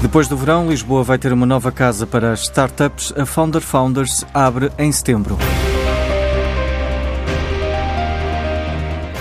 Depois do verão, Lisboa vai ter uma nova casa para startups. A Founder Founders abre em setembro.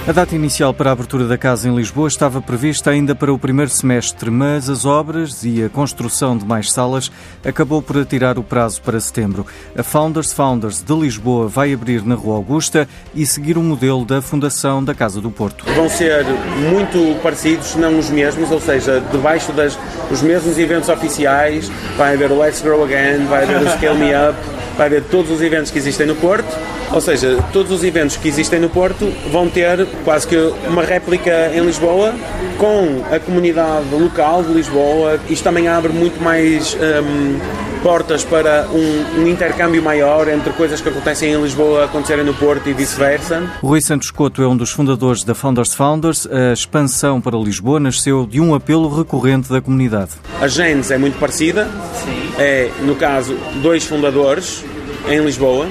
A data inicial para a abertura da casa em Lisboa estava prevista ainda para o primeiro semestre, mas as obras e a construção de mais salas acabou por atirar o prazo para setembro. A Founders Founders de Lisboa vai abrir na Rua Augusta e seguir o modelo da Fundação da Casa do Porto. Vão ser muito parecidos, não os mesmos, ou seja, debaixo das os mesmos eventos oficiais, vai haver o Let's Grow Again, vai haver o Scale Me Up, vai haver todos os eventos que existem no Porto ou seja, todos os eventos que existem no Porto vão ter quase que uma réplica em Lisboa com a comunidade local de Lisboa. Isto também abre muito mais um, portas para um, um, intercâmbio maior entre coisas que acontecem em Lisboa acontecerem no Porto e vice-versa. Rui Santos Couto é um dos fundadores da Founders Founders. A expansão para Lisboa nasceu de um apelo recorrente da comunidade. A Gens é muito parecida. Sim. É, no caso, dois fundadores em Lisboa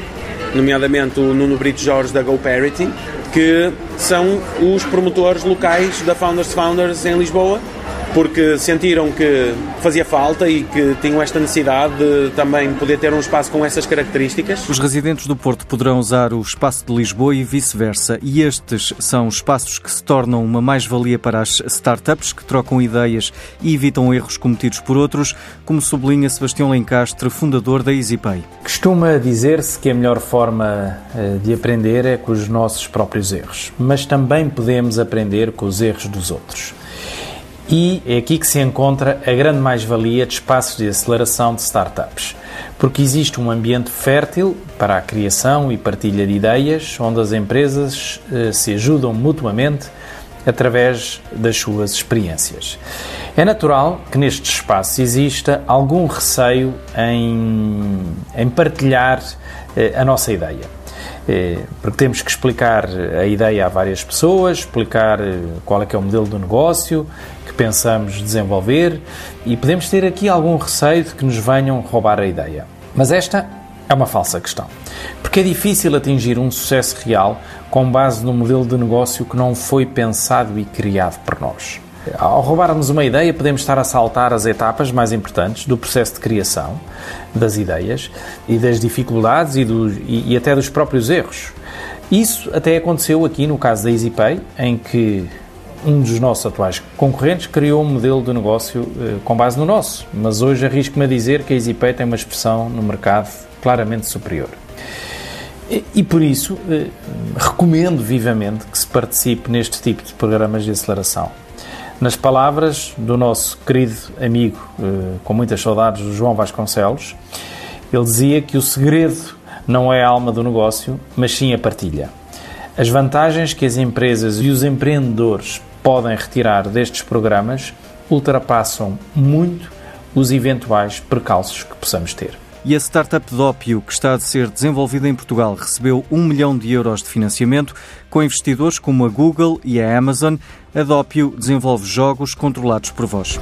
nomeadamente o Nuno Brito Jorge da GoParity, que são os promotores locais da Founders Founders em Lisboa porque sentiram que fazia falta e que tinham esta necessidade de também poder ter um espaço com essas características. Os residentes do Porto poderão usar o espaço de Lisboa e vice-versa, e estes são espaços que se tornam uma mais-valia para as startups que trocam ideias e evitam erros cometidos por outros, como sublinha Sebastião Lencastre, fundador da EasyPay. Costuma dizer-se que a melhor forma eh, de aprender é com os nossos próprios erros, mas também podemos aprender com os erros dos outros. E é aqui que se encontra a grande mais-valia de espaços de aceleração de startups, porque existe um ambiente fértil para a criação e partilha de ideias, onde as empresas eh, se ajudam mutuamente através das suas experiências. É natural que nestes espaços exista algum receio em, em partilhar eh, a nossa ideia. É, porque temos que explicar a ideia a várias pessoas, explicar eh, qual é que é o modelo do negócio pensamos desenvolver e podemos ter aqui algum receio de que nos venham roubar a ideia. Mas esta é uma falsa questão, porque é difícil atingir um sucesso real com base num modelo de negócio que não foi pensado e criado por nós. Ao roubarmos uma ideia, podemos estar a saltar as etapas mais importantes do processo de criação das ideias e das dificuldades e, do, e, e até dos próprios erros. Isso até aconteceu aqui no caso da EasyPay, em que um dos nossos atuais concorrentes criou um modelo de negócio eh, com base no nosso, mas hoje arrisco-me a dizer que a EasyPay tem uma expressão no mercado claramente superior. E, e por isso eh, recomendo vivamente que se participe neste tipo de programas de aceleração. Nas palavras do nosso querido amigo, eh, com muitas saudades, João Vasconcelos, ele dizia que o segredo não é a alma do negócio, mas sim a partilha. As vantagens que as empresas e os empreendedores podem retirar destes programas ultrapassam muito os eventuais precalços que possamos ter. E a startup Dopio, que está a ser desenvolvida em Portugal, recebeu um milhão de euros de financiamento com investidores como a Google e a Amazon. A Dopio desenvolve jogos controlados por voz.